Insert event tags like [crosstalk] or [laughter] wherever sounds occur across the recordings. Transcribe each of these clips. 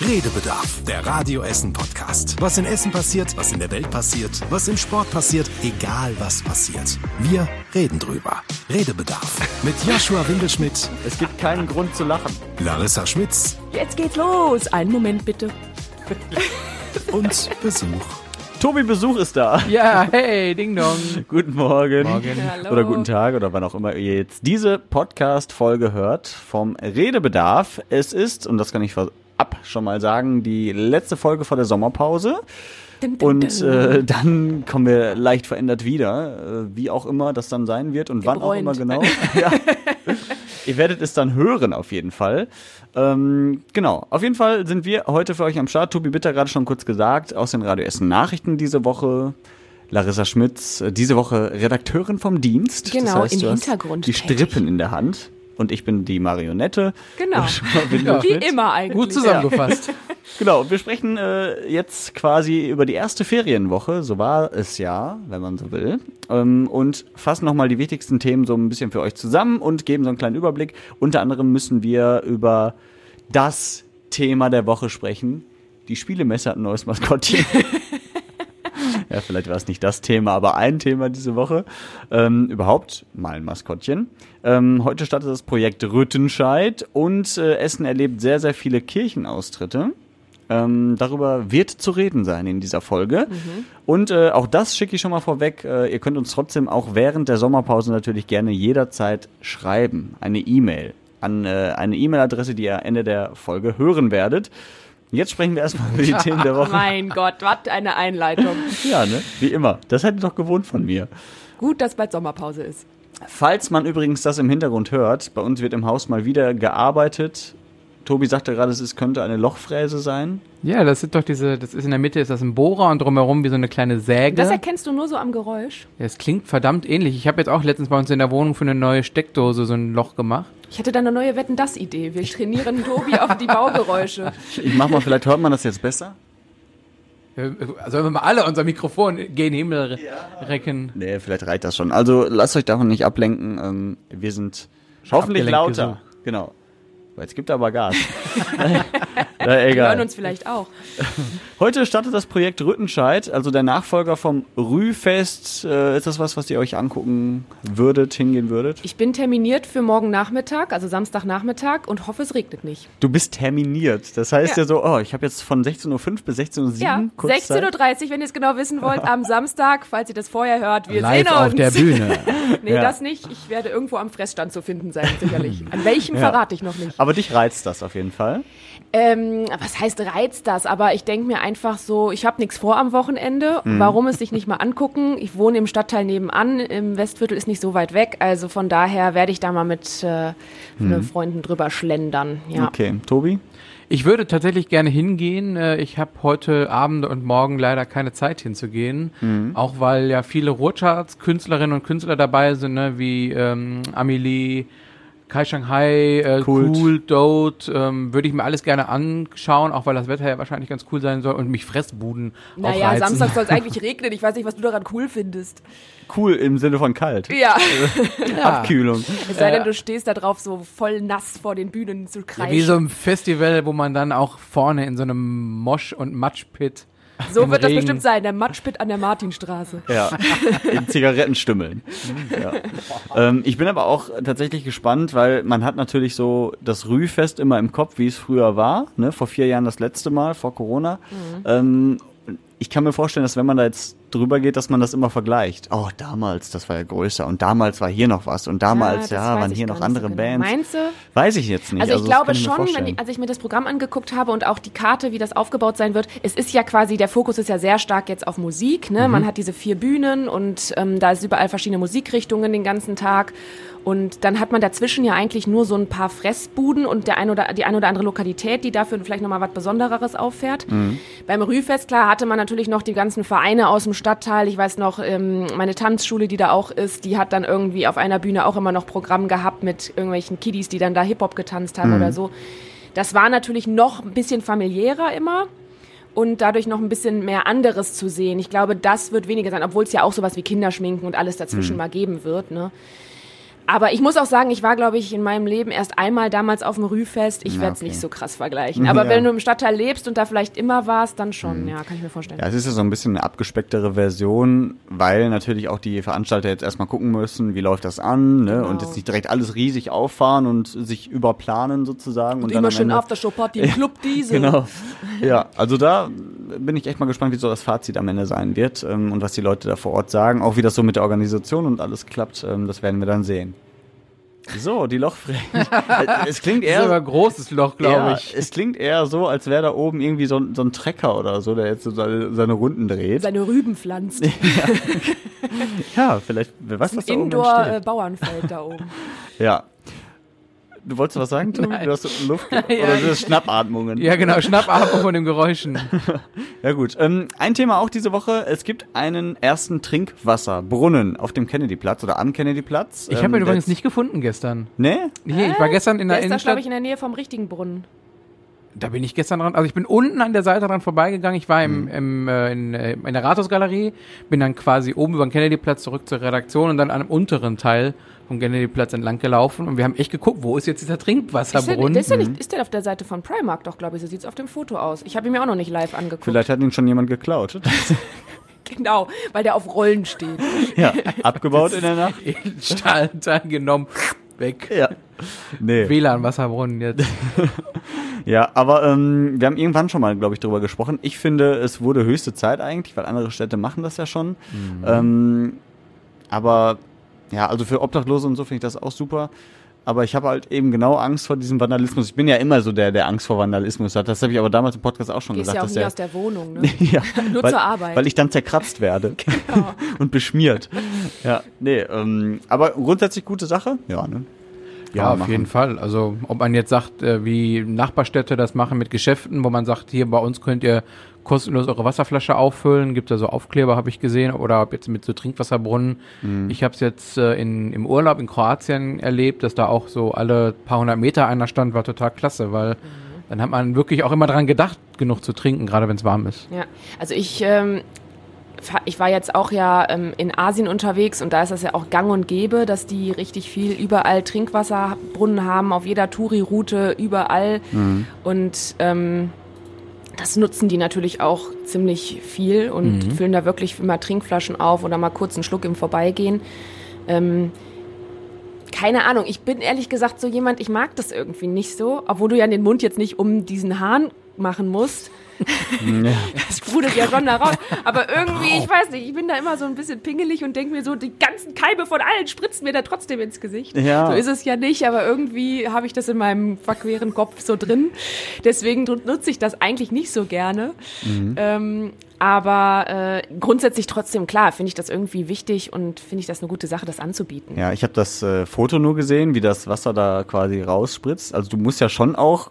Redebedarf, der Radio Essen Podcast. Was in Essen passiert, was in der Welt passiert, was im Sport passiert, egal was passiert. Wir reden drüber. Redebedarf mit Joshua Winkelschmidt. Es gibt keinen Grund zu lachen. Larissa Schmitz. Jetzt geht's los. Einen Moment bitte. [laughs] Und Besuch. Tobi Besuch ist da. Ja, hey, Ding Dong. [laughs] Guten Morgen. Morgen. Hallo. Oder guten Tag oder wann auch immer ihr jetzt diese Podcast-Folge hört vom Redebedarf. Es ist, und das kann ich vorab schon mal sagen, die letzte Folge vor der Sommerpause. Dim, dim, Und äh, dann kommen wir leicht verändert wieder, äh, wie auch immer das dann sein wird und wann auch immer Gebräunt. genau. [laughs] ja. Ihr werdet es dann hören auf jeden Fall. Ähm, genau, auf jeden Fall sind wir heute für euch am Start. Tobi Bitter gerade schon kurz gesagt, aus den Radio Essen Nachrichten diese Woche. Larissa Schmitz, äh, diese Woche Redakteurin vom Dienst. Genau, im du hast Hintergrund Die tätig. Strippen in der Hand. Und ich bin die Marionette. Genau. Winkel Wie immer eigentlich. Gut zusammengefasst. [laughs] Genau, wir sprechen äh, jetzt quasi über die erste Ferienwoche, so war es ja, wenn man so will, ähm, und fassen nochmal die wichtigsten Themen so ein bisschen für euch zusammen und geben so einen kleinen Überblick. Unter anderem müssen wir über das Thema der Woche sprechen. Die Spielemesse hat ein neues Maskottchen. [laughs] ja, vielleicht war es nicht das Thema, aber ein Thema diese Woche. Ähm, überhaupt mal ein Maskottchen. Ähm, heute startet das Projekt Rüttenscheid und äh, Essen erlebt sehr, sehr viele Kirchenaustritte. Ähm, darüber wird zu reden sein in dieser Folge. Und äh, auch das schicke ich schon mal vorweg. Äh, ihr könnt uns trotzdem auch während der Sommerpause natürlich gerne jederzeit schreiben. Eine E-Mail an äh, eine E-Mail-Adresse, die ihr Ende der Folge hören werdet. Jetzt sprechen wir erstmal über die [laughs] Themen der Woche. Mein Gott, was eine Einleitung. Ja, ne? Wie immer. Das ihr doch gewohnt von mir. Gut, dass bald Sommerpause ist. Falls man übrigens das im Hintergrund hört, bei uns wird im Haus mal wieder gearbeitet. Tobi sagte gerade, es könnte eine Lochfräse sein. Ja, das sind doch diese, das ist in der Mitte ist das ein Bohrer und drumherum wie so eine kleine Säge. Das erkennst du nur so am Geräusch. Ja, es klingt verdammt ähnlich. Ich habe jetzt auch letztens bei uns in der Wohnung für eine neue Steckdose so ein Loch gemacht. Ich hätte da eine neue Wetten-Das-Idee. Wir trainieren Tobi auf die Baugeräusche. [laughs] Ich mach mal, vielleicht hört man das jetzt besser. Äh, Sollen wir mal alle unser Mikrofon gen Himmel re- recken? Nee, vielleicht reicht das schon. Also lasst euch davon nicht ablenken. Ähm, wir sind hoffentlich lauter. genug. Genau. Jetzt gibt er aber Gas. [laughs] Na, Wir hören egal. uns vielleicht auch. Heute startet das Projekt Rüttenscheid, also der Nachfolger vom Rühfest. Äh, ist das was, was ihr euch angucken würdet, hingehen würdet? Ich bin terminiert für morgen Nachmittag, also Samstagnachmittag und hoffe, es regnet nicht. Du bist terminiert. Das heißt ja, Ja. so, oh, ich habe jetzt von 16.05 Uhr bis 16.07 Uhr Ja, kurz Zeit. 16.30 Uhr, wenn ihr es genau wissen wollt, am [laughs] Samstag, falls ihr das vorher hört. Wir Live sehen uns. auf der Bühne. [laughs] Nee, Ja. das nicht. Ich werde irgendwo am Fressstand zu finden sein, sicherlich. An welchem verrate ich noch nicht. Aber dich reizt das auf jeden Fall. Ähm, was heißt reizt das? Aber ich denke mir einfach so, ich habe nichts vor am Wochenende. Mhm. Warum es sich nicht mal angucken? Ich wohne im Stadtteil nebenan. Im Westviertel ist nicht so weit weg. Also von daher werde ich da mal mit äh, Mhm. Freunden drüber schlendern. Ja. Okay, Tobi? Ich würde tatsächlich gerne hingehen. Äh, Ich habe heute Abend und morgen leider keine Zeit hinzugehen. Auch weil ja viele Ruhrcharts-Künstlerinnen und Künstler dabei sind, ne? wie ähm, Amelie, Kai Shanghai, äh, Kult. Cool, Dote. Ähm, würde ich mir alles gerne anschauen, auch weil das Wetter ja wahrscheinlich ganz cool sein soll und mich Fressbuden Naja, aufreizen. Samstag soll es [laughs] eigentlich regnen. Ich weiß nicht, was du daran cool findest. Cool im Sinne von kalt. Ja, [laughs] [laughs] Abkühlung. es sei denn, du stehst da drauf so voll nass vor den Bühnen zu Ja, kreischen. wie so ein Festival, wo man dann auch vorne in so einem Mosch- und Matschpit so im wird das Regen- bestimmt sein, der Matschpit an der Martinstraße. Ja, [laughs] in Zigarettenstümmeln. Ja. Ähm, ich bin aber auch tatsächlich gespannt, weil man hat natürlich so das Rühfest immer im Kopf, wie es früher war. Ne? Vor vier Jahren das letzte Mal, vor Corona. Ähm, ich kann mir vorstellen, dass wenn man da jetzt drüber geht, dass man das immer vergleicht. Oh, damals, das war ja größer und damals war hier noch was und damals, ja, weiß waren hier noch nicht so andere genau. Bands. Meinst du? Weiß ich jetzt nicht. Also ich das glaube schon, wenn ich, als ich mir das Programm angeguckt habe und auch die Karte, wie das aufgebaut sein wird, es ist ja quasi, der Fokus ist ja sehr stark jetzt auf Musik. Ne? Mhm. Man hat diese vier Bühnen und ähm, da ist überall verschiedene Musikrichtungen den ganzen Tag. Und dann hat man dazwischen ja eigentlich nur so ein paar Fressbuden und der ein oder, die ein oder andere Lokalität, die dafür vielleicht nochmal was Besondereres auffährt. Beim Rühfest, klar, hatte man natürlich noch die ganzen Vereine aus dem Stadtteil. Ich weiß noch, ähm, meine Tanzschule, die da auch ist, die hat dann irgendwie auf einer Bühne auch immer noch Programm gehabt mit irgendwelchen Kiddies, die dann da Hip-Hop getanzt haben oder so. Das war natürlich noch ein bisschen familiärer immer und dadurch noch ein bisschen mehr anderes zu sehen. Ich glaube, das wird weniger sein, obwohl es ja auch sowas wie Kinderschminken und alles dazwischen mal geben wird. Ne? Aber ich muss auch sagen, ich war, glaube ich, in meinem Leben erst einmal damals auf dem Rühfest. Ich werde es okay. nicht so krass vergleichen. [laughs] Aber Ja. wenn du im Stadtteil lebst und da vielleicht immer warst, dann schon. Ja, kann ich mir vorstellen. Ja, es ist ja so ein bisschen eine abgespecktere Version, weil natürlich auch die Veranstalter jetzt erstmal gucken müssen, wie läuft das an, ne? Genau. Und jetzt nicht direkt alles riesig auffahren und sich überplanen sozusagen. Und, Und immer schön Aftershow-Party im [laughs] Club Diesel. Genau. Ja, also da bin ich echt mal gespannt, wie so das Fazit am Ende sein wird ähm, und was die Leute da vor Ort sagen. Auch wie das so mit der Organisation und alles klappt, ähm, das werden wir dann sehen. So, die Lochfrechen. [laughs] es klingt Das ist aber eher, ein großes Loch, glaube ja, ich. es klingt eher so, als wäre da oben irgendwie so, ein- so ein Trecker oder so, der jetzt so seine, seine Runden dreht. Seine Rüben pflanzt. [laughs] ja, vielleicht, wer weiß, was da oben entsteht. Indoor-Bauernfeld da oben. [laughs] Ja. Du wolltest was sagen, Tom? Nein. Du hast Luft [laughs] oder das ist Schnappatmungen. Ja, genau, Schnappatmung von den Geräuschen. [laughs] Ja gut. Ähm, ein Thema auch diese Woche. Es gibt einen ersten Trinkwasserbrunnen auf dem Kennedy-Platz oder am Kennedy-Platz. Ich habe ihn Ähm, übrigens der- nicht gefunden gestern. Nee? Nee, ich war gestern in der, Der ist Innenstadt. glaube ich, in der Nähe vom richtigen Brunnen. Da bin ich gestern dran. Also ich bin unten an der Seite dran vorbeigegangen. Ich war Mhm. im, im, äh, in, äh, in der Rathausgalerie, bin dann quasi oben über den Kennedy-Platz zurück zur Redaktion und dann an einem unteren Teil vom Kennedy-Platz entlang gelaufen. Und wir haben echt geguckt, wo ist jetzt dieser Ist der, Trinkwasserbrunnen? ist, der nicht, ist der auf der Seite von Primark doch, glaube ich. So sieht es auf dem Foto aus. Ich habe ihn mir auch noch nicht live angeguckt. Vielleicht hat ihn schon jemand geklaut. [laughs] Genau, weil der auf Rollen steht. ja, abgebaut in der Nacht. [laughs] Stahlteil genommen, weg. Ja. Nee. [laughs] WLAN-Wasserbrunnen jetzt. [laughs] [laughs] Ja, aber ähm, wir haben irgendwann schon mal, glaube ich, drüber gesprochen. Ich finde, es wurde höchste Zeit eigentlich, weil andere Städte machen das ja schon. Ähm, aber ja, also für Obdachlose und so finde ich das auch super. Aber ich habe halt eben genau Angst vor diesem Vandalismus. Ich bin ja immer so der, der Angst vor Vandalismus hat. Das habe ich aber damals im Podcast auch schon Gehst gesagt. ja auch dass nie der, aus der Wohnung, ne? [laughs] ja, Nur weil, zur Arbeit. Weil ich dann zerkratzt werde [laughs] [laughs] und beschmiert. Ja, nee, ähm, aber grundsätzlich gute Sache. Ja, ne? Ja, auf machen. jeden Fall. Also ob man jetzt sagt, äh, wie Nachbarstädte das machen mit Geschäften, wo man sagt, hier bei uns könnt ihr kostenlos eure Wasserflasche auffüllen, gibt da so Aufkleber, habe ich gesehen, oder ob jetzt mit so Trinkwasserbrunnen. Mhm. Ich habe es jetzt äh, in, im Urlaub in Kroatien erlebt, dass da auch so alle paar hundert Meter einer stand, war total klasse, weil dann hat man wirklich auch immer dran gedacht, genug zu trinken, gerade wenn es warm ist. Ja, also ich, ähm, ich war jetzt auch ja ähm, in Asien unterwegs und da ist das ja auch gang und gäbe, dass die richtig viel überall Trinkwasserbrunnen haben, auf jeder Touri-Route, überall. Und ähm, das nutzen die natürlich auch ziemlich viel und füllen da wirklich immer Trinkflaschen auf oder mal kurz einen Schluck im Vorbeigehen. Ähm, keine Ahnung, ich bin ehrlich gesagt so jemand, ich mag das irgendwie nicht so, obwohl du ja den Mund jetzt nicht um diesen Hahn machen musst. Das sprudelt ja schon da raus. Aber irgendwie, ich weiß nicht, ich bin da immer so ein bisschen pingelig und denke mir so, die ganzen Keime von allen spritzen mir da trotzdem ins Gesicht. Ja. So ist es ja nicht, aber irgendwie habe ich das in meinem verqueren Kopf so drin. Deswegen nutze ich das eigentlich nicht so gerne. Ähm, aber äh, grundsätzlich trotzdem, klar, finde ich das irgendwie wichtig und finde ich das eine gute Sache, das anzubieten. Ja, ich habe das äh, Foto nur gesehen, wie das Wasser da quasi rausspritzt. Also du musst ja schon auch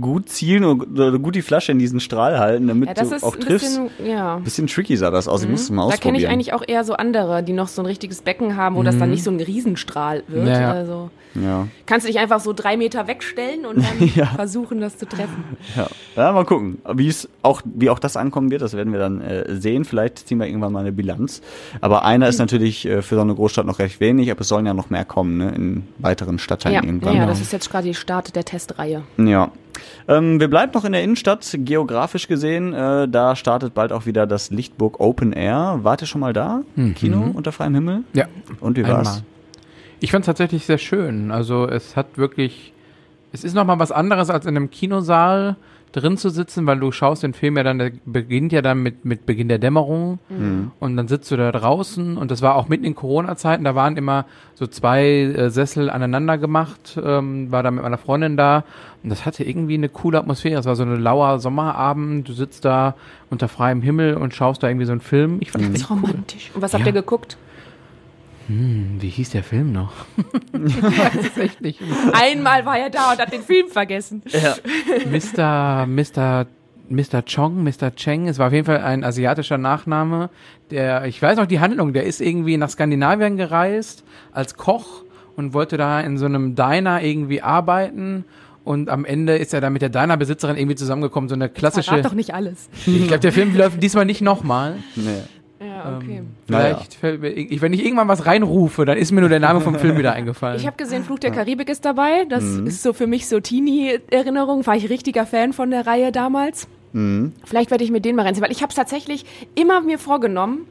gut zielen und oder gut die Flasche in diesen Strahl halten, damit Ja, das du ist auch ein triffst. bisschen, ja. Bisschen tricky sah das aus. Ich muss es mal Da ausprobieren. kenne ich eigentlich auch eher so andere, die noch so ein richtiges Becken haben, wo das dann nicht so ein Riesenstrahl wird. Ja, ja. Also ja. kannst du dich einfach so drei Meter wegstellen und dann [laughs] Ja. versuchen, das zu treffen. Ja. ja, mal gucken, wie es auch, wie auch das ankommen wird. Das werden wir dann äh, sehen. Vielleicht ziehen wir irgendwann mal eine Bilanz. Aber einer ist natürlich äh, für so eine Großstadt noch recht wenig, aber es sollen ja noch mehr kommen, ne? In weiteren Stadtteilen Ja, irgendwann. ja, das ist jetzt gerade die Start der Testreihe. Ja. Ähm, wir bleiben noch in der Innenstadt, geografisch gesehen. Äh, da startet bald auch wieder das Lichtburg Open Air. Wart ihr schon mal da? Kino unter freiem Himmel? Ja. Und wie Einmal. Ich fand es tatsächlich sehr schön. Also es hat wirklich, es ist nochmal was anderes als in einem Kinosaal drin zu sitzen, weil du schaust den Film ja dann, der beginnt ja dann mit, mit Beginn der Dämmerung und dann sitzt du da draußen und das war auch mitten in Corona-Zeiten, da waren immer so zwei äh, Sessel aneinander gemacht, ähm, war da mit meiner Freundin da und das hatte irgendwie eine coole Atmosphäre. Es war so ein lauer Sommerabend, du sitzt da unter freiem Himmel und schaust da irgendwie so einen Film. Ich fand das echt cool. Romantisch. Und was habt Ja. ihr geguckt? Hm, wie hieß der Film noch? ich weiß es echt nicht. Einmal war er da und hat den Film vergessen. Mr. Mr. Mr. Chong, Mr. Cheng, es war auf jeden Fall ein asiatischer Nachname, der, ich weiß noch die Handlung, der ist irgendwie nach Skandinavien gereist als Koch und wollte da in so einem Diner irgendwie arbeiten und am Ende ist er dann mit der Diner-Besitzerin irgendwie zusammengekommen, so eine klassische, Verrat doch nicht alles. ich glaube, der Film läuft diesmal nicht nochmal. Nee. Ja. Ja, okay. Ähm, vielleicht, fällt mir, ich, wenn ich irgendwann was reinrufe, dann ist mir nur der Name vom Film wieder [laughs] eingefallen. Ich habe gesehen, Fluch der Karibik ist dabei. Das ist so für mich so Teenie-Erinnerung. War ich richtiger Fan von der Reihe damals. Vielleicht werde ich mir den mal reinziehen, weil ich habe es tatsächlich immer mir vorgenommen,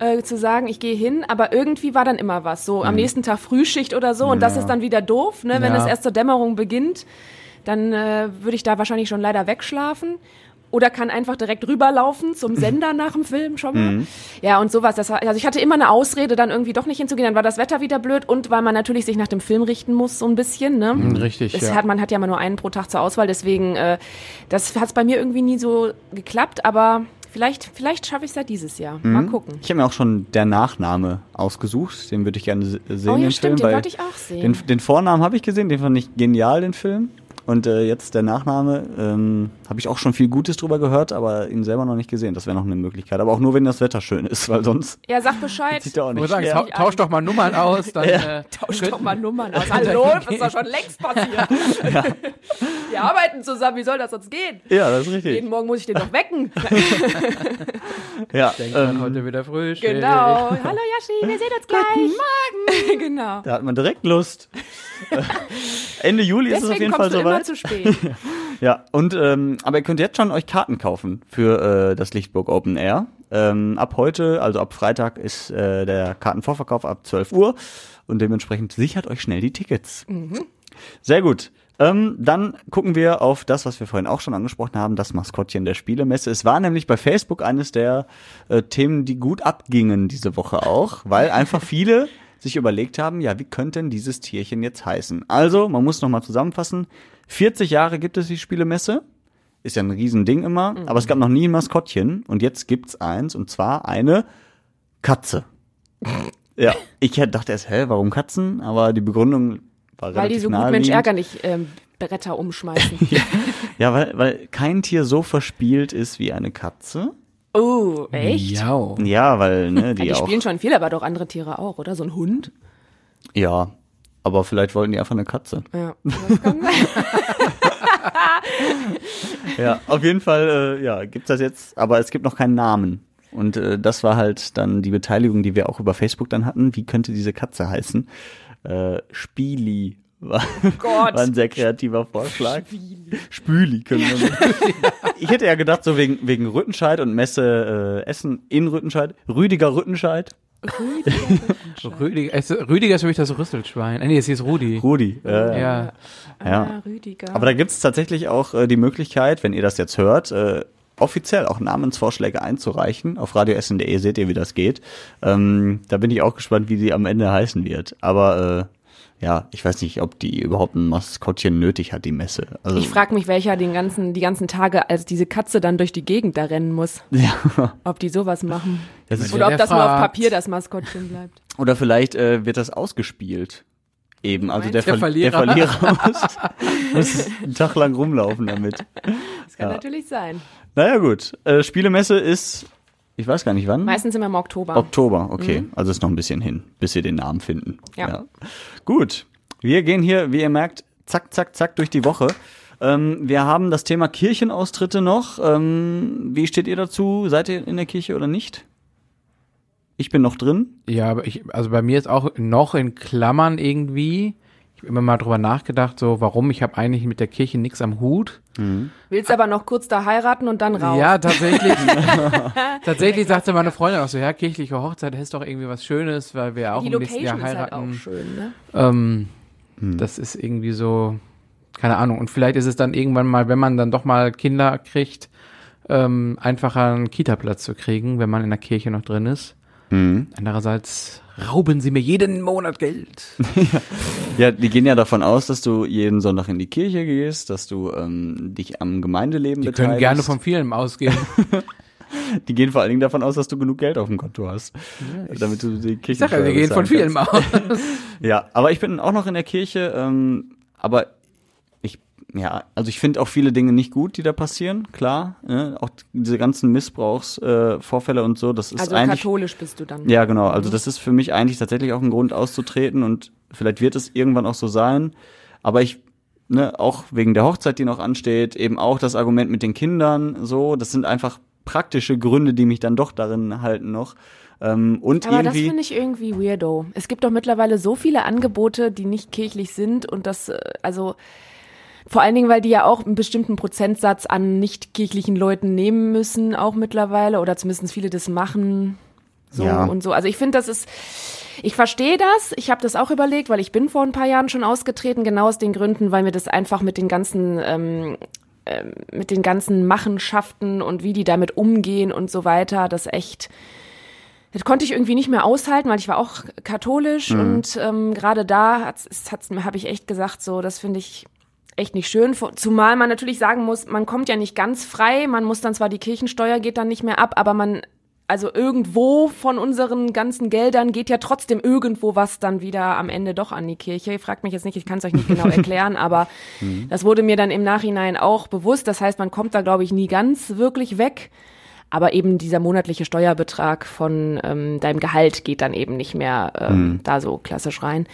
äh, zu sagen, ich gehe hin, aber irgendwie war dann immer was. So am nächsten Tag Frühschicht oder so. Und das ist dann wieder doof, ne? wenn Ja. es erst zur Dämmerung beginnt. Dann äh, würde ich da wahrscheinlich schon leider wegschlafen. Oder kann einfach direkt rüberlaufen zum Sender [laughs] nach dem Film schon mal. Ja, und sowas. Das also ich hatte immer eine Ausrede, dann irgendwie doch nicht hinzugehen. Dann war das Wetter wieder blöd und weil man natürlich sich nach dem Film richten muss, so ein bisschen. Ne? Richtig, Es ja. hat, man hat ja immer nur einen pro Tag zur Auswahl, deswegen äh, das hat es bei mir irgendwie nie so geklappt, aber vielleicht, vielleicht schaffe ich es ja dieses Jahr. Mhm. Mal gucken. Ich habe mir auch schon der Nachname ausgesucht. Den würde ich gerne se- sehen. Oh ja, den stimmt, Film, den wollte ich auch sehen. Den, den Vornamen habe ich gesehen, den fand ich genial, den Film. Und äh, jetzt der Nachname, ähm, habe ich auch schon viel Gutes drüber gehört, aber ihn selber noch nicht gesehen. Das wäre noch eine Möglichkeit. Aber auch nur, wenn das Wetter schön ist, weil sonst Ja, sag Bescheid. sieht er auch Ich nicht. muss sagen, Ja. tau tausch doch mal Nummern aus, dann äh, Tausch doch mal Nummern aus. Hallo, das ist doch schon längst passiert. Wir arbeiten zusammen, wie soll das sonst gehen? ja, das ist richtig. Jeden Morgen muss ich den doch wecken. [laughs] Ja, denkt man ähm, heute wieder frisch. genau. Hallo Yashi, wir sehen uns gleich. Guten Morgen. [laughs] genau. da hat man direkt Lust. [laughs] Ende Juli ist es auf Deswegen jeden Fall du immer soweit. zu spät. [laughs] Ja, und ähm, aber ihr könnt jetzt schon euch Karten kaufen für äh, das Lichtburg Open Air. Ähm, ab heute, also ab Freitag, ist äh, der Kartenvorverkauf ab 12 Uhr und dementsprechend sichert euch schnell die Tickets. Sehr gut. Ähm, dann gucken wir auf das, was wir vorhin auch schon angesprochen haben, das Maskottchen der Spielemesse. Es war nämlich bei Facebook eines der äh, Themen, die gut abgingen diese Woche auch, weil einfach viele sich überlegt haben, ja, wie könnte denn dieses Tierchen jetzt heißen? Also, man muss nochmal zusammenfassen, 40 Jahre gibt es die Spielemesse, ist ja ein Riesending immer, aber es gab noch nie ein Maskottchen und jetzt gibt's eins und zwar eine Katze. ja, ich dachte erst, hä, warum Katzen? Aber die Begründung war Weil die so gut Mensch naheliegend. ärger nicht ähm, Bretter umschmeißen. [laughs] Ja, weil, weil kein Tier so verspielt ist wie eine Katze. Oh, echt? Ja. Ja, weil, ne, die, [laughs] Die auch. spielen schon viel, aber doch andere Tiere auch, oder? So ein Hund? Ja. Aber vielleicht wollten die einfach eine Katze. Ja. Das kann sein. Ja, auf jeden Fall, äh, ja, gibt's das jetzt, aber es gibt noch keinen Namen. Und äh, das war halt dann die Beteiligung, die wir auch über Facebook dann hatten. Wie könnte diese Katze heißen? Äh, Spieli war, Gott. war ein sehr kreativer Vorschlag. Spüli können wir [laughs] Ich hätte ja gedacht, so wegen, wegen Rüttenscheid und Messe äh, Essen in Rüttenscheid. Rüdiger Rüttenscheid. Rüdiger, [laughs] es, Rüdiger ist für mich das Rüsselschwein. Ah, nee, es hieß Rudi. Rudi. Äh, Ja. Ja. Ah, Rüdiger. Aber da gibt's tatsächlich auch äh, die Möglichkeit, wenn ihr das jetzt hört, äh, offiziell auch Namensvorschläge einzureichen. Auf radioessen.de seht ihr, wie das geht. Ähm, da bin ich auch gespannt, wie die am Ende heißen wird. Aber äh, ja, ich weiß nicht, ob die überhaupt ein Maskottchen nötig hat, die Messe. Also, ich frage mich, welcher den ganzen, die ganzen Tage als diese Katze dann durch die Gegend da rennen muss. [laughs] ja, Ob die sowas machen. das ist, Oder ob das nur auf fragt. Papier das Maskottchen bleibt. [laughs] oder vielleicht äh, wird das ausgespielt. Eben, also der, Der Ver der Verlierer. Verlierer [laughs] muss, muss einen Tag lang rumlaufen damit. Das kann Ja. natürlich sein. Naja gut, äh, Spielemesse ist, ich weiß gar nicht wann. Meistens immer im Oktober. Oktober, okay. Also ist noch ein bisschen hin, bis wir den Namen finden. Ja. Gut. Wir gehen hier, wie ihr merkt, zack, zack, zack durch die Woche. Ähm, wir haben das Thema Kirchenaustritte noch. Ähm, wie steht ihr dazu? Seid ihr in der Kirche oder nicht? Ich bin noch drin. Ja, aber ich, also bei mir ist auch noch in Klammern irgendwie. Ich habe immer mal drüber nachgedacht, so warum. Ich habe eigentlich mit der Kirche nichts am Hut. Willst aber noch kurz da heiraten und dann raus. Ja, tatsächlich. [laughs] tatsächlich sagte meine Freundin auch so, ja, kirchliche Hochzeit ist doch irgendwie was Schönes, weil wir auch die im nächsten Jahr Location ist halt auch heiraten. schön, ne? ähm, Das ist irgendwie so, keine Ahnung. Und vielleicht ist es dann irgendwann mal, wenn man dann doch mal Kinder kriegt, ähm, einfacher einen Kita-Platz zu kriegen, wenn man in der Kirche noch drin ist. Andererseits rauben sie mir jeden Monat Geld. [laughs] Ja, die gehen ja davon aus, dass du jeden Sonntag in die Kirche gehst, dass du ähm, dich am Gemeindeleben Die beteiligst. können gerne von vielen ausgehen. [laughs] Die gehen vor allen Dingen davon aus, dass du genug Geld auf dem Konto hast, damit du die Kirche Ich sag ja, wir gehen von vielen aus. [laughs] Ja, aber ich bin auch noch in der Kirche, ähm, aber ja, also ich finde auch viele Dinge nicht gut, die da passieren, klar. Ne? Auch diese ganzen Missbrauchsvorfälle äh, Vorfälle und so, das ist Also eigentlich. katholisch bist du dann. Ja, genau. Also das ist für mich eigentlich tatsächlich auch ein Grund auszutreten und vielleicht wird es irgendwann auch so sein. Aber ich, ne, auch wegen der Hochzeit, die noch ansteht, eben auch das Argument mit den Kindern, so, das sind einfach praktische Gründe, die mich dann doch darin halten noch. Ähm, und Aber das irgendwie. finde ich irgendwie weirdo. Es gibt doch mittlerweile so viele Angebote, die nicht kirchlich sind und das, äh, also vor allen Dingen, weil die ja auch einen bestimmten Prozentsatz an nicht kirchlichen Leuten nehmen müssen, auch mittlerweile, oder zumindest viele das machen. So Ja. und so. Also ich finde, das ist, ich verstehe das. Ich habe das auch überlegt, weil ich bin vor ein paar Jahren schon ausgetreten, genau aus den Gründen, weil mir das einfach mit den ganzen ähm, ähm, mit den ganzen Machenschaften und wie die damit umgehen und so weiter, das echt, das konnte ich irgendwie nicht mehr aushalten, weil ich war auch katholisch und ähm, gerade da hat's, es hat's, habe ich echt gesagt, so, das finde ich echt nicht schön. Zumal man natürlich sagen muss, man kommt ja nicht ganz frei, man muss dann zwar die Kirchensteuer geht dann nicht mehr ab, aber man also irgendwo von unseren ganzen Geldern geht ja trotzdem irgendwo was dann wieder am Ende doch an die Kirche. Ihr fragt mich jetzt nicht, ich kann es euch nicht genau [laughs] erklären, aber das wurde mir dann im Nachhinein auch bewusst. Das heißt, man kommt da, glaube ich, nie ganz wirklich weg. Aber eben dieser monatliche Steuerbetrag von ähm, deinem Gehalt geht dann eben nicht mehr ähm, da so klassisch rein.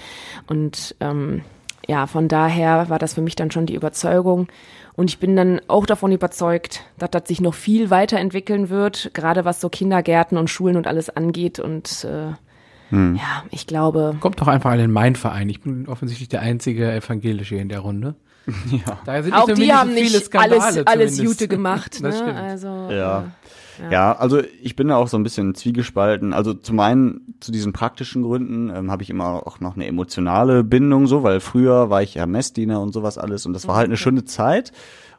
Und ähm, ja, von daher war das für mich dann schon die Überzeugung. Und ich bin dann auch davon überzeugt, dass das sich noch viel weiterentwickeln wird, gerade was so Kindergärten und Schulen und alles angeht. Und äh, ja, ich glaube, Kommt doch einfach in den Main-Verein. Ich bin offensichtlich der einzige Evangelische in der Runde. [laughs] Ja. Da sind auch die haben viele nicht alles, alles. Jute gemacht. [laughs] Das ne? stimmt. Also, Ja. Äh, Ja, also ich bin da auch so ein bisschen zwiegespalten. Also zum einen zu diesen praktischen Gründen ähm, habe ich immer auch noch eine emotionale Bindung so, weil früher war ich ja Messdiener und sowas alles und das war halt eine schöne Zeit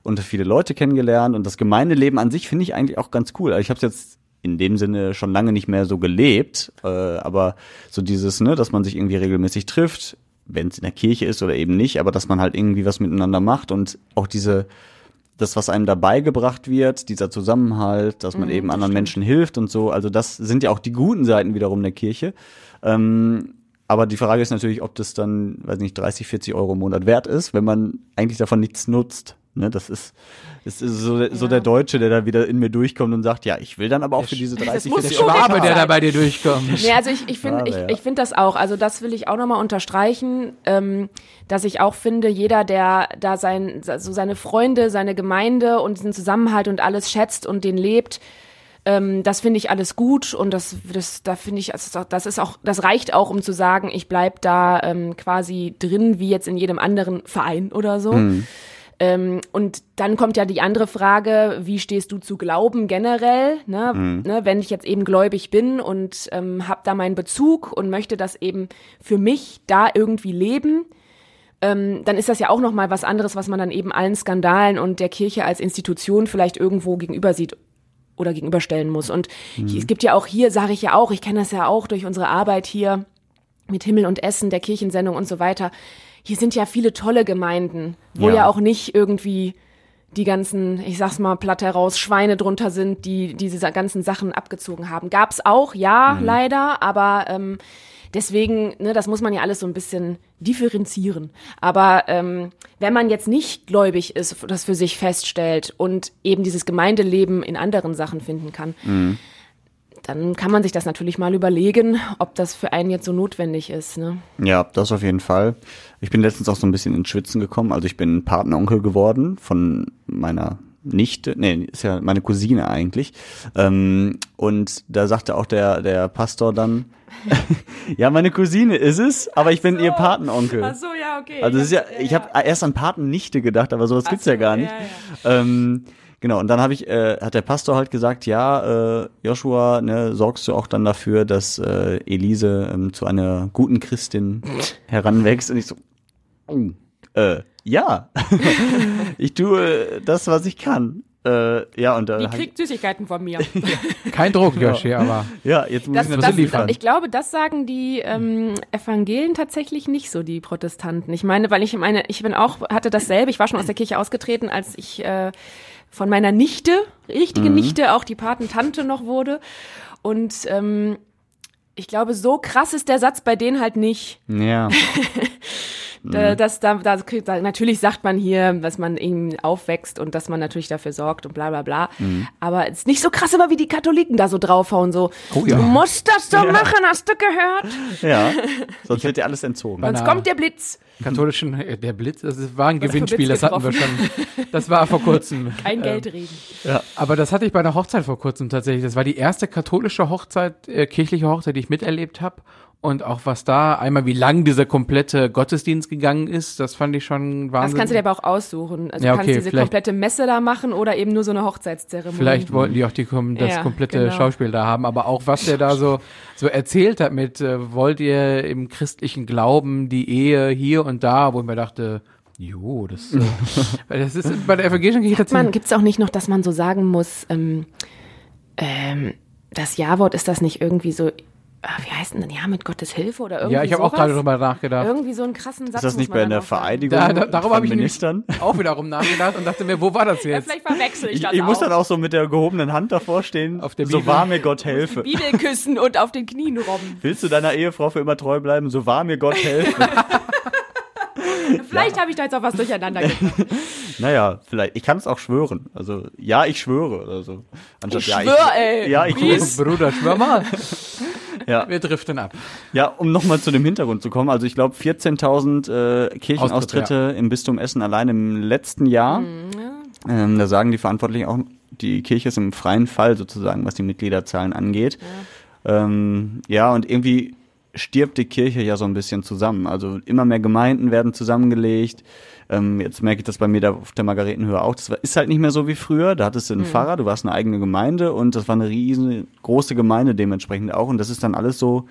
und viele Leute kennengelernt und das Gemeindeleben an sich finde ich eigentlich auch ganz cool. Also ich habe es jetzt in dem Sinne schon lange nicht mehr so gelebt, äh, aber so dieses, ne, dass man sich irgendwie regelmäßig trifft, wenn es in der Kirche ist oder eben nicht, aber dass man halt irgendwie was miteinander macht und auch diese das, was einem dabei gebracht wird, dieser Zusammenhalt, dass man eben anderen Menschen hilft und so. Also das sind ja auch die guten Seiten wiederum der Kirche. Ähm, aber die Frage ist natürlich, ob das dann, weiß nicht, 30, 40 Euro im Monat wert ist, wenn man eigentlich davon nichts nutzt. Ne, das ist, das ist so, so der Deutsche, der da wieder in mir durchkommt und sagt, ja, ich will dann aber auch für diese 30, muss 40 schon Euro. weg Schwabe, der da bei dir durchkommt. Nee, also ich, ich finde ich, ja. ich finde das auch. Also das will ich auch nochmal unterstreichen, ähm, dass ich auch finde, jeder, der da sein, so seine Freunde, seine Gemeinde und diesen Zusammenhalt und alles schätzt und den lebt, ähm, das finde ich alles gut und das, das da finde ich, also das ist auch, das reicht auch, um zu sagen, ich bleib da ähm, quasi drin, wie jetzt in jedem anderen Verein oder so. Ähm, und dann kommt ja die andere Frage, wie stehst du zu Glauben generell? Ne? Ne, wenn ich jetzt eben gläubig bin und ähm, habe da meinen Bezug und möchte das eben für mich da irgendwie leben, ähm, dann ist das ja auch noch mal was anderes, was man dann eben allen Skandalen und der Kirche als Institution vielleicht irgendwo gegenüber sieht oder gegenüberstellen muss. Und es gibt ja auch hier, sage ich ja auch, ich kenne das ja auch durch unsere Arbeit hier mit Himmel und Essen, der Kirchensendung und so weiter. Hier sind ja viele tolle Gemeinden, wo Ja. ja, auch nicht irgendwie die ganzen, ich sag's mal platt heraus, Schweine drunter sind, die diese ganzen Sachen abgezogen haben. Gab's auch, ja, leider, aber ähm, deswegen, ne, das muss man ja alles so ein bisschen differenzieren. Aber ähm, wenn man jetzt nicht gläubig ist, das für sich feststellt und eben dieses Gemeindeleben in anderen Sachen finden kann, dann kann man sich das natürlich mal überlegen, ob das für einen jetzt so notwendig ist. Ne? Ja, das auf jeden Fall. Ich bin letztens auch so ein bisschen ins Schwitzen gekommen. Also ich bin Patenonkel geworden von meiner Nichte, nee, ist ja meine Cousine eigentlich. Ähm, und da sagte auch der, der Pastor dann, [laughs] ja, meine Cousine ist es, aber ich bin ihr Patenonkel. so, ja, okay. Also es ist ja, ich habe erst an Patennichte gedacht, aber sowas gibt's ja gar nicht. Ähm, genau, und dann habe ich, äh, hat der Pastor halt gesagt, ja, äh, Joshua, ne, sorgst du auch dann dafür, dass äh, Elise ähm, zu einer guten Christin [laughs] heranwächst? Und ich so, oh, äh, ja, [laughs] ich tue das, was ich kann. Äh, ja, und dann Die hab ich- kriegt Süßigkeiten von mir. [laughs] Kein Druck, Joshi, aber ja, jetzt muss Das, ich das, liefern. ich glaube, das sagen die ähm, Evangelien tatsächlich nicht so, die Protestanten. Ich meine, weil ich meine, ich bin auch, hatte dasselbe, ich war schon aus der Kirche ausgetreten, als ich äh, von meiner Nichte, richtige Nichte, auch die Patentante noch wurde. Und ähm, ich glaube, so krass ist der Satz bei denen halt nicht. ja, [laughs] Da, das, da, da, da, natürlich sagt man hier, dass man eben aufwächst und dass man natürlich dafür sorgt und bla bla bla. Aber es ist nicht so krass immer, wie die Katholiken da so draufhauen, so, Oh ja. du musst das doch machen, hast du gehört? Ja, [laughs] sonst wird dir alles entzogen. Sonst kommt der Blitz. Katholischen, äh, der Blitz, das war ein Was Gewinnspiel, das hatten wir schon. Das war vor kurzem. [laughs] Kein Geld reden. Aber das hatte ich bei einer Hochzeit vor kurzem tatsächlich. Das war die erste katholische Hochzeit, äh, kirchliche Hochzeit, die ich miterlebt habe. Und auch was da, einmal wie lang dieser komplette Gottesdienst gegangen ist, das fand ich schon Wahnsinn. Das kannst du dir aber auch aussuchen. Also Ja, du kannst okay, diese komplette Messe da machen oder eben nur so eine Hochzeitszeremonie. Vielleicht wollten die auch die, das Ja, komplette genau. Schauspiel da haben, aber auch was der da so, so erzählt hat mit, äh, wollt ihr im christlichen Glauben die Ehe hier und da, wo ich mir dachte, jo, das, äh, [laughs] das ist bei der evangelischen Kirche tatsächlich. gibt's auch nicht noch, dass man so sagen muss, ähm, ähm, das Ja-Wort ist das nicht irgendwie so, wie heißt denn, ja, mit Gottes Hilfe oder irgendwie Ja, ich habe auch gerade drüber nachgedacht. Irgendwie so einen krassen Satz Ist das muss nicht bei sagen. Vereidigung Da, da, darüber habe ich nämlich Ministern? auch wiederum nachgedacht und dachte mir, wo war das Ja, jetzt? vielleicht verwechsel ich, Ich, das ich muss auch. dann auch so mit der gehobenen Hand davor stehen. Auf der so wahr mir Gott helfe. Bibel küssen und auf den Knien robben. Willst du deiner Ehefrau für immer treu bleiben? So wahr mir Gott helfe. [laughs] [laughs] Vielleicht habe ich da jetzt auch was durcheinander gebracht. [laughs] naja, vielleicht. Ich kann es auch schwören. Also, ja, ich schwöre. Oder so. Anstatt, Ich ja, schwör, ey. Ja, ich Please. Bruder, schwör mal. Ja. Wir driften ab. Ja, um nochmal zu dem Hintergrund zu kommen. Also ich glaube 14.000 äh, Kirchenaustritte im Bistum Essen allein im letzten Jahr. Ähm, da sagen die Verantwortlichen auch, die Kirche ist im freien Fall sozusagen, was die Mitgliederzahlen angeht. Ja, ähm, ja und irgendwie stirbt die Kirche ja so ein bisschen zusammen. Also immer mehr Gemeinden werden zusammengelegt. Ähm, jetzt merke ich das bei mir da auf der Margaretenhöhe auch. Das ist halt nicht mehr so wie früher. Da hattest du einen Pfarrer, du warst eine eigene Gemeinde und das war eine riesengroße Gemeinde dementsprechend auch. Und das ist dann alles so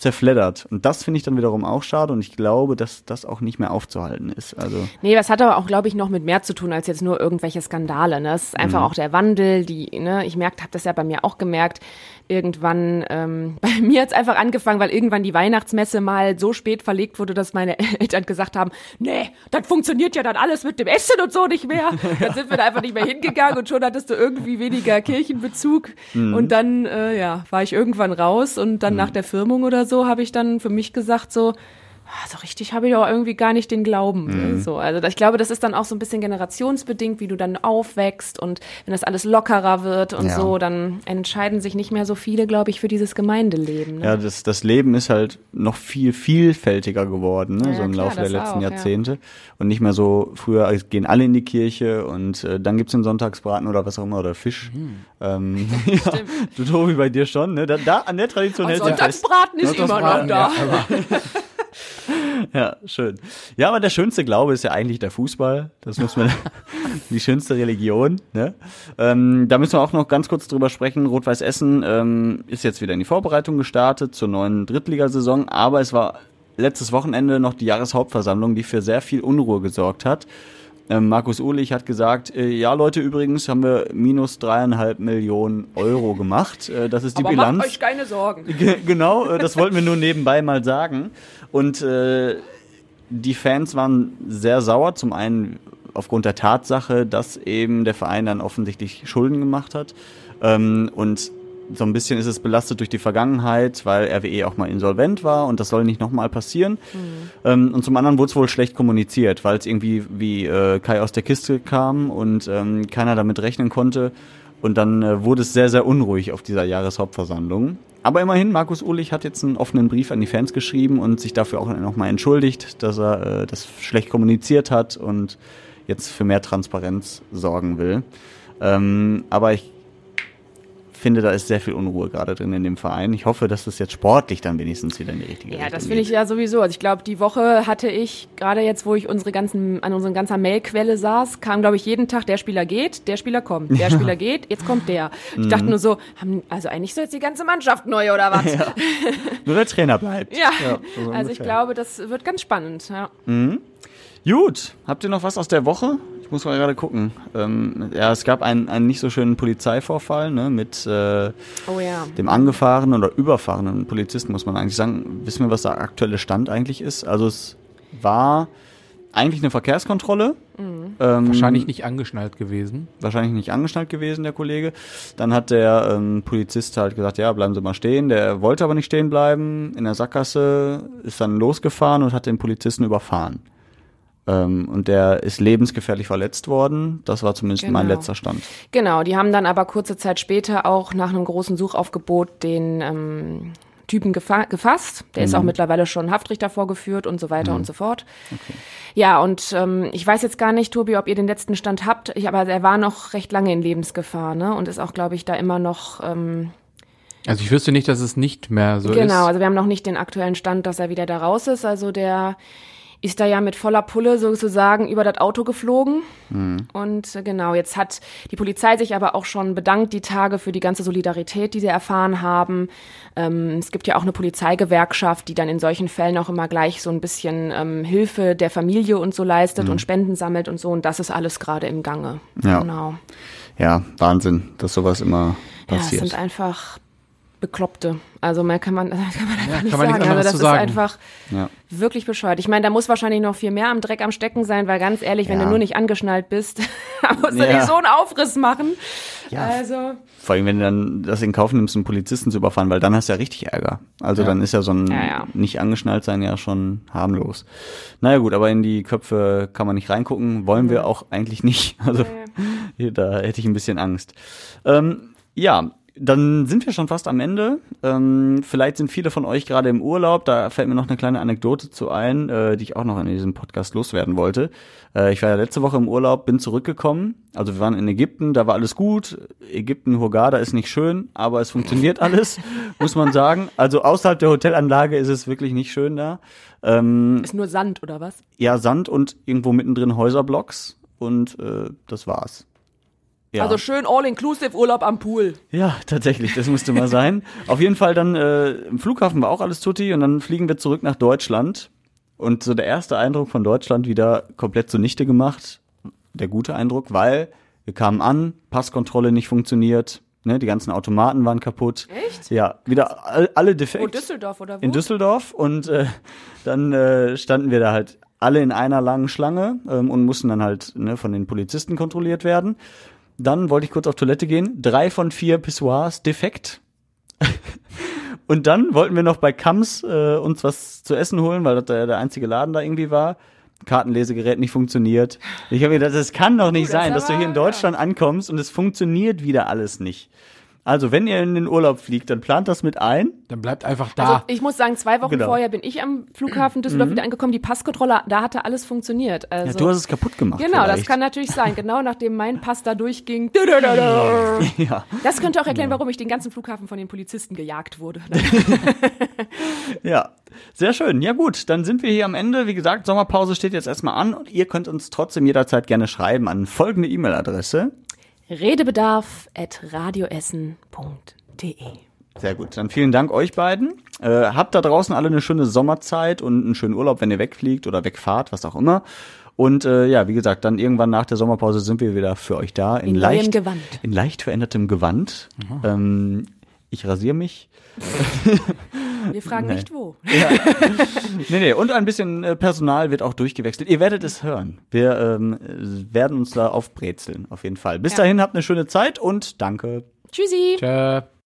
zerfleddert. Und das finde ich dann wiederum auch schade und ich glaube, dass das auch nicht mehr aufzuhalten ist. Also Nee, das hat aber auch, glaube ich, noch mit mehr zu tun als jetzt nur irgendwelche Skandale. Ne? Es ist einfach auch der Wandel, die, ne, ich merkt, habe das ja bei mir auch gemerkt, irgendwann, ähm, [laughs] bei mir hat's einfach angefangen, weil irgendwann die Weihnachtsmesse mal so spät verlegt wurde, dass meine [laughs] Eltern gesagt haben, nee, das funktioniert ja dann alles mit dem Essen und so nicht mehr. [laughs] Dann sind wir da einfach nicht mehr hingegangen und schon hattest du irgendwie weniger Kirchenbezug. Und dann, äh, ja, war ich irgendwann raus und dann nach der Firmung oder so habe ich dann für mich gesagt so, so richtig habe ich auch irgendwie gar nicht den Glauben. ne, So, also ich glaube, das ist dann auch so ein bisschen generationsbedingt, wie du dann aufwächst und wenn das alles lockerer wird und Ja. so, dann entscheiden sich nicht mehr so viele, glaube ich, für dieses Gemeindeleben. Ne? Ja, das, das Leben ist halt noch viel vielfältiger geworden, ne? Ja, so im klar, Laufe der letzten auch, ja. Jahrzehnte. Und nicht mehr so, früher gehen alle in die Kirche und äh, dann gibt's den Sonntagsbraten oder was auch immer oder Fisch. Mhm. Ähm, [laughs] ja, du Tobi bei dir schon, ne? Da, da an der Tradition Und hält. Sonntagsbraten ist immer noch da. [laughs] [laughs] ja, schön. Ja, aber der schönste Glaube ist ja eigentlich der Fußball. Das muss man, [laughs] die schönste Religion. Ne? Ähm, da müssen wir auch noch ganz kurz drüber sprechen. Rot-Weiß Essen ähm, ist jetzt wieder in die Vorbereitung gestartet zur neuen Drittligasaison, aber es war letztes Wochenende noch die Jahreshauptversammlung, die für sehr viel Unruhe gesorgt hat. Ähm, Markus Uhlich hat gesagt, äh, ja Leute, übrigens haben wir minus dreieinhalb Millionen Euro gemacht. Äh, das ist die Aber Bilanz. macht euch keine Sorgen. [laughs] Ge- Genau, äh, das wollten wir nur nebenbei mal sagen. Und äh, die Fans waren sehr sauer. Zum einen aufgrund der Tatsache, dass eben der Verein dann offensichtlich Schulden gemacht hat. Ähm, und so ein bisschen ist es belastet durch die Vergangenheit, weil RWE auch mal insolvent war und das soll nicht nochmal passieren. Ähm, und zum anderen wurde es wohl schlecht kommuniziert, weil es irgendwie wie äh, Kai aus der Kiste kam und ähm, keiner damit rechnen konnte. Und dann äh, wurde es sehr, sehr unruhig auf dieser Jahreshauptversammlung. Aber immerhin, Markus Uhlich hat jetzt einen offenen Brief an die Fans geschrieben und sich dafür auch nochmal entschuldigt, dass er äh, das schlecht kommuniziert hat und jetzt für mehr Transparenz sorgen will. Ähm, aber ich finde, da ist sehr viel Unruhe gerade drin in dem Verein. Ich hoffe, dass das jetzt sportlich dann wenigstens wieder in die richtige Ja, Richtung das finde ich geht. ja sowieso. Also ich glaube, die Woche hatte ich, gerade jetzt, wo ich unsere ganzen, an unserer ganzen Mailquelle saß, kam, glaube ich, jeden Tag, der Spieler geht, der Spieler kommt, der [laughs] Spieler geht, jetzt kommt der. Ich dachte Mhm. nur so, haben, also eigentlich so jetzt die ganze Mannschaft neu oder was? Ja, [laughs] Nur der Trainer bleibt. ja. so also ich glaube, das wird ganz spannend. Ja. Gut, habt ihr noch was aus der Woche? Ich muss mal gerade gucken. Ähm, ja, es gab einen, einen nicht so schönen Polizeivorfall ne, mit äh, Oh ja. dem angefahrenen oder überfahrenen Polizisten, muss man eigentlich sagen. Wissen wir, was der aktuelle Stand eigentlich ist? Also es war eigentlich eine Verkehrskontrolle Ähm, Wahrscheinlich nicht angeschnallt gewesen. wahrscheinlich nicht angeschnallt gewesen, der Kollege. Dann hat der ähm, Polizist halt gesagt, ja, bleiben Sie mal stehen. Der wollte aber nicht stehen bleiben. In der Sackgasse ist dann losgefahren und hat den Polizisten überfahren. Ähm, und der ist lebensgefährlich verletzt worden. Das war zumindest mein Genau. letzter Stand. Genau, die haben dann aber kurze Zeit später auch nach einem großen Suchaufgebot den ähm, Typen gefa gefasst. Der ist auch mittlerweile schon Haftrichter vorgeführt und so weiter und so fort. Ja, und ähm, ich weiß jetzt gar nicht, Tobi, ob ihr den letzten Stand habt, ich, aber er war noch recht lange in Lebensgefahr, ne? Und ist auch, glaube ich, da immer noch. Ähm, Also ich wüsste nicht, dass es nicht mehr so genau, ist. also wir haben noch nicht den aktuellen Stand, dass er wieder da raus ist. Also der ist da ja mit voller Pulle sozusagen über das Auto geflogen. Und äh, genau, jetzt hat die Polizei sich aber auch schon bedankt die Tage für die ganze Solidarität, die sie erfahren haben. Ähm, es gibt ja auch eine Polizeigewerkschaft, die dann in solchen Fällen auch immer gleich so ein bisschen ähm, Hilfe der Familie und so leistet und Spenden sammelt und so. Und das ist alles gerade im Gange. Ja. Genau. Ja, Wahnsinn, dass sowas immer Ja, es passiert. sind einfach Bekloppte. Also mehr kann man, [laughs] kann man einfach nicht kann man sagen. Also das ist sagen. einfach ja. wirklich bescheuert. Ich meine, da muss wahrscheinlich noch viel mehr am Dreck am Stecken sein, weil ganz ehrlich, wenn Ja. du nur nicht angeschnallt bist, [laughs] musst du Ja. nicht so einen Aufriss machen. Ja. Also, Vor allem, wenn du dann das in Kauf nimmst, einen Polizisten zu überfahren, weil dann hast du ja richtig Ärger. Also dann ist ja so ein Ja, ja. nicht angeschnallt sein ja schon harmlos. Naja gut, aber in die Köpfe kann man nicht reingucken, wollen wir auch eigentlich nicht. [laughs] Also da hätte ich ein bisschen Angst. Ähm, ja, dann sind wir schon fast am Ende. Ähm, vielleicht sind viele von euch gerade im Urlaub. Da fällt mir noch eine kleine Anekdote zu ein, äh, die ich auch noch in diesem Podcast loswerden wollte. Äh, ich war ja letzte Woche im Urlaub, bin zurückgekommen. Also wir waren in Ägypten, da war alles gut. Ägypten, Hurghada ist nicht schön, aber es funktioniert [laughs] alles, muss man sagen. Also außerhalb der Hotelanlage ist es wirklich nicht schön da. Ähm, ist nur Sand oder was? ja, Sand und irgendwo mittendrin Häuserblocks und äh, das war's. Ja. Also schön all-inclusive Urlaub am Pool. Ja, tatsächlich, das musste mal sein. [laughs] Auf jeden Fall dann äh, im Flughafen war auch alles tutti und dann fliegen wir zurück nach Deutschland und so der erste Eindruck von Deutschland wieder komplett zunichte gemacht. Der gute Eindruck, weil wir kamen an, Passkontrolle nicht funktioniert, ne, die ganzen Automaten waren kaputt. Echt? Ja, wieder all, alle defekt. Wo, Düsseldorf oder wo? In Düsseldorf und äh, dann äh, standen wir da halt alle in einer langen Schlange ähm, und mussten dann halt ne, von den Polizisten kontrolliert werden. Dann wollte ich kurz auf Toilette gehen. Drei von vier Pissoirs defekt. [laughs] und dann wollten wir noch bei Kams äh, uns was zu essen holen, weil das der, der einzige Laden da irgendwie war. Kartenlesegerät nicht funktioniert. Ich habe mir gedacht, das kann doch nicht das sein, dass du hier in Deutschland ankommst und es funktioniert wieder alles nicht. Also, wenn ihr in den Urlaub fliegt, dann plant das mit ein. Dann bleibt einfach da. Also ich muss sagen, zwei Wochen Genau. vorher bin ich am Flughafen [clears throat] Düsseldorf wieder angekommen. Die Passkontrolle, da hatte alles funktioniert. Also, Ja, du hast es kaputt gemacht. Genau, das vielleicht. kann natürlich sein. Genau nachdem mein Pass da durchging. [laughs] Das Ja, könnte auch erklären, warum ich den ganzen Flughafen von den Polizisten gejagt wurde. [laughs] [laughs] ja. Sehr schön. Ja gut, dann sind wir hier am Ende. Wie gesagt, Sommerpause steht jetzt erstmal an und ihr könnt uns trotzdem jederzeit gerne schreiben an folgende E-Mail-Adresse. Redebedarf at radioessen.de Sehr gut. Dann vielen Dank euch beiden. Äh, habt da draußen alle eine schöne Sommerzeit und einen schönen Urlaub, wenn ihr wegfliegt oder wegfahrt, was auch immer. Und äh, ja, wie gesagt, dann irgendwann nach der Sommerpause sind wir wieder für euch da in, In neuem leicht Gewand. in leicht verändertem Gewand. Ähm, ich rasiere mich. [laughs] Wir fragen Nee. nicht wo. [laughs] Nee, nee, und ein bisschen äh, Personal wird auch durchgewechselt. Ihr werdet es hören. Wir ähm, äh, werden uns da aufbrezeln, auf jeden Fall. Bis Ja. dahin habt eine schöne Zeit und danke. Tschüssi. Tschö.